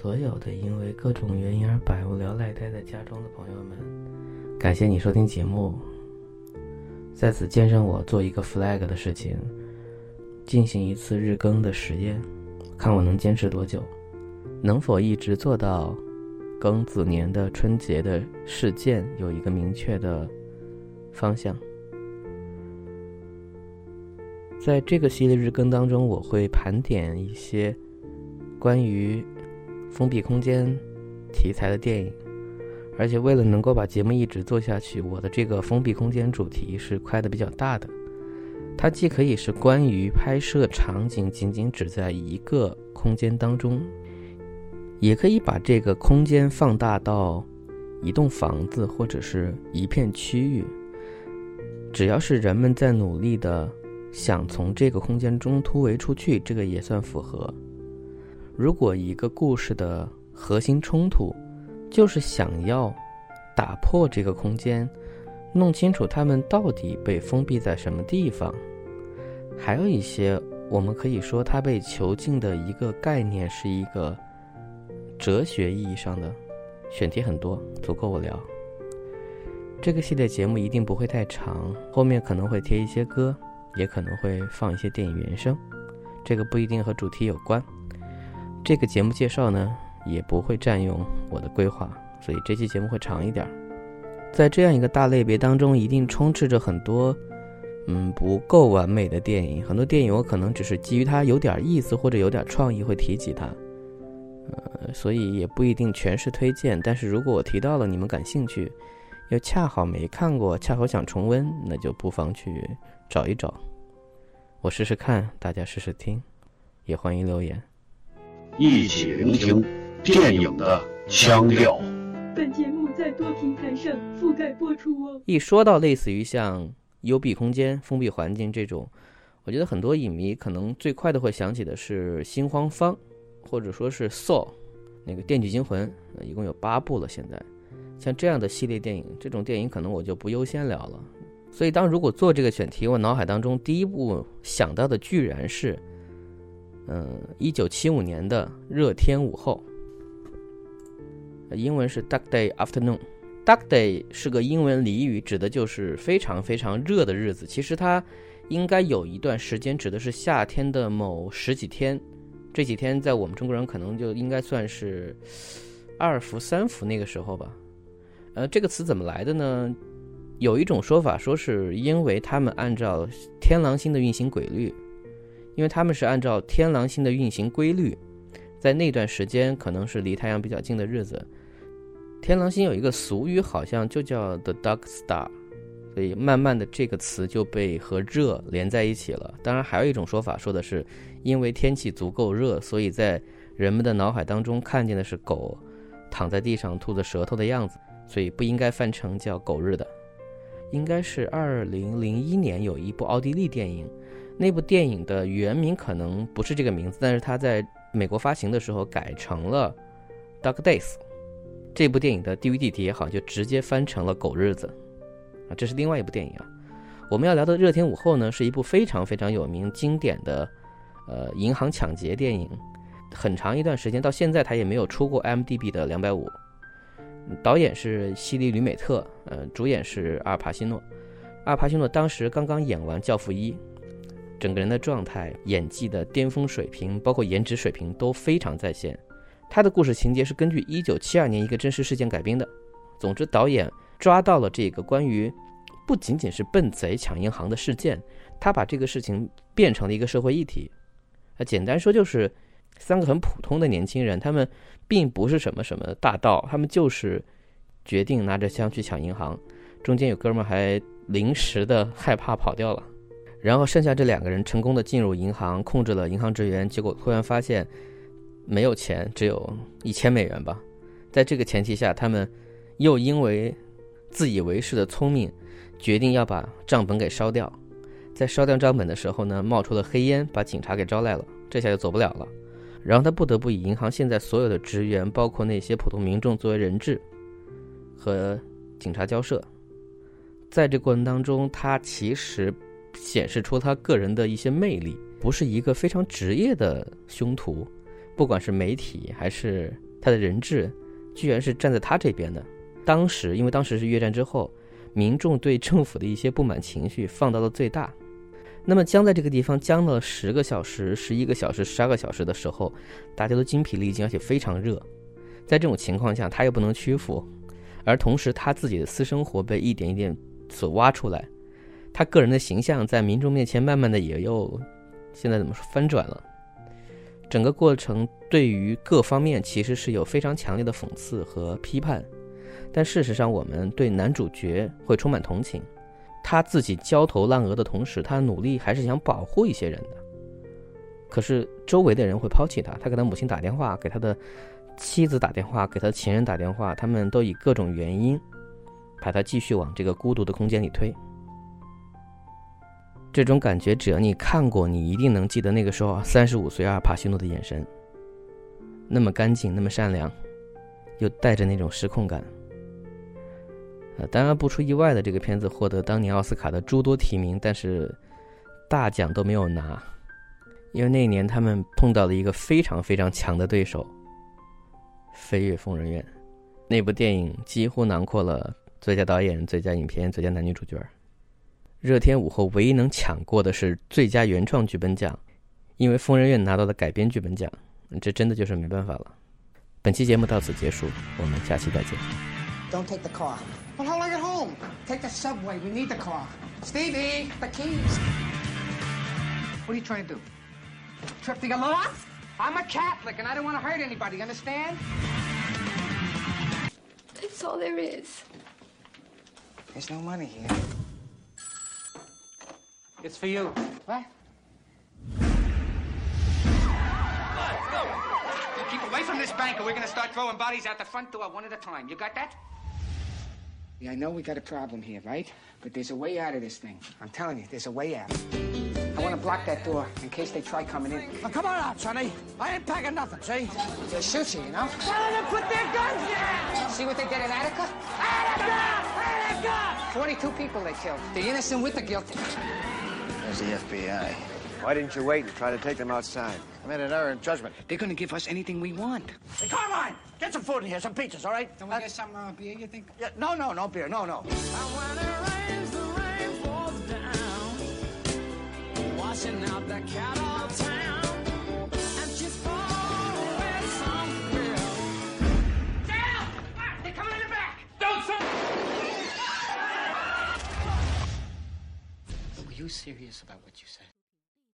所有的因为各种原因而百无聊赖待在家中的朋友们，感谢你收听节目。在此见证我做一个 flag 的事情，进行一次日更的实验，看我能坚持多久，能否一直做到庚子年的春节的事件有一个明确的方向。在这个系列日更当中，我会盘点一些关于。封闭空间题材的电影，而且为了能够把节目一直做下去，我的这个封闭空间主题是开的比较大的。它既可以是关于拍摄场景仅仅只在一个空间当中，也可以把这个空间放大到一栋房子或者是一片区域。只要是人们在努力的想从这个空间中突围出去，这个也算符合。如果一个故事的核心冲突，就是想要打破这个空间，弄清楚他们到底被封闭在什么地方，还有一些我们可以说它被囚禁的一个概念是一个哲学意义上的选题很多，足够我聊。这个系列节目一定不会太长，后面可能会贴一些歌，也可能会放一些电影原声，这个不一定和主题有关。这个节目介绍呢，也不会占用我的规划，所以这期节目会长一点。在这样一个大类别当中，一定充斥着很多，嗯，不够完美的电影。很多电影我可能只是基于它有点意思或者有点创意会提及它，呃，所以也不一定全是推荐。但是如果我提到了你们感兴趣，又恰好没看过，恰好想重温，那就不妨去找一找。我试试看，大家试试听，也欢迎留言。一起聆听电影的腔调。本节目在多平台上覆盖播出哦。一说到类似于像幽闭空间、封闭环境这种，我觉得很多影迷可能最快的会想起的是《心慌方》，或者说是《Saw》，那个《电锯惊魂》，一共有八部了。现在，像这样的系列电影，这种电影可能我就不优先聊了。所以，当如果做这个选题，我脑海当中第一步想到的，居然是。嗯，一九七五年的热天午后，英文是 Dark Day Afternoon。Dark Day 是个英文俚语，指的就是非常非常热的日子。其实它应该有一段时间指的是夏天的某十几天，这几天在我们中国人可能就应该算是二伏三伏那个时候吧。呃，这个词怎么来的呢？有一种说法说是因为他们按照天狼星的运行规律。因为他们是按照天狼星的运行规律，在那段时间可能是离太阳比较近的日子。天狼星有一个俗语，好像就叫 The Dark Star，所以慢慢的这个词就被和热连在一起了。当然，还有一种说法说的是，因为天气足够热，所以在人们的脑海当中看见的是狗躺在地上吐着舌头的样子，所以不应该翻成叫狗日的。应该是二零零一年有一部奥地利电影。那部电影的原名可能不是这个名字，但是它在美国发行的时候改成了《Dark Days》。这部电影的 DVD 碟好就直接翻成了《狗日子》啊，这是另外一部电影啊。我们要聊的《热天午后》呢，是一部非常非常有名、经典的呃银行抢劫电影。很长一段时间到现在，它也没有出过 MDB 的两百五。导演是西利·吕美特，呃，主演是阿尔帕西诺。阿尔帕西诺当时刚刚演完《教父一》。整个人的状态、演技的巅峰水平，包括颜值水平都非常在线。他的故事情节是根据1972年一个真实事件改编的。总之，导演抓到了这个关于不仅仅是笨贼抢银行的事件，他把这个事情变成了一个社会议题。啊，简单说就是三个很普通的年轻人，他们并不是什么什么大盗，他们就是决定拿着枪去抢银行。中间有哥们还临时的害怕跑掉了。然后剩下这两个人成功的进入银行，控制了银行职员，结果突然发现没有钱，只有一千美元吧。在这个前提下，他们又因为自以为是的聪明，决定要把账本给烧掉。在烧掉账本的时候呢，冒出了黑烟，把警察给招来了，这下就走不了了。然后他不得不以银行现在所有的职员，包括那些普通民众作为人质，和警察交涉。在这过程当中，他其实。显示出他个人的一些魅力，不是一个非常职业的凶徒，不管是媒体还是他的人质，居然是站在他这边的。当时，因为当时是越战之后，民众对政府的一些不满情绪放到了最大。那么僵在这个地方僵了十个小时、十一个小时、十二个小时的时候，大家都精疲力尽，而且非常热。在这种情况下，他又不能屈服，而同时他自己的私生活被一点一点所挖出来，他个人的形象在民众面前慢慢的也又现在怎么说翻转了。整个过程对于各方面其实是有非常强烈的讽刺和批判，但事实上我们对男主角会充满同情。他自己焦头烂额的同时，他努力还是想保护一些人的。可是周围的人会抛弃他，他给他母亲打电话，给他的妻子打电话，给他的情人打电话，他们都以各种原因把他继续往这个孤独的空间里推。这种感觉，只要你看过，你一定能记得那个时候三十五岁阿尔帕西诺的眼神，那么干净，那么善良，又带着那种失控感。当然不出意外的，这个片子获得当年奥斯卡的诸多提名，但是大奖都没有拿，因为那年他们碰到了一个非常非常强的对手《飞越疯人院》。那部电影几乎囊括了最佳导演、最佳影片、最佳男女主角。热天午后唯一能抢过的是最佳原创剧本奖，因为《疯人院》拿到了改编剧本奖，这真的就是没办法了。本期节目到此结束，我们下期再见。Don't take the car. Take the subway. We need the car. Stevie, the keys. What are you trying to do? Trip to get lost? I'm a Catholic and I don't want to hurt anybody, understand? That's all there is. There's no money here. It's for you. What? Go! Keep away from this bank or we're gonna start throwing bodies out the front door one at a time. You got that? Yeah, I know we got a problem here, right? But there's a way out of this thing. I'm telling you, there's a way out. I want to block that door in case they try coming in. Now, come on out, Sonny. I ain't packing nothing, see? They'll shoot you, you know? Tell them to put their guns down! See what they did in Attica? Attica! Attica! 42 people they killed. The innocent with the guilty. There's the FBI. Why didn't you wait and try to take them outside? I made an error in judgment. They're going to give us anything we want. Hey, Carmine! Get some food in here, some pizzas, all right? Can we get some uh, beer, you think? Yeah, no, no, no beer, no, no. Washing out that cat town and she's far somewhere. Down! They're coming in the back! Don't son! Were you serious about what you said?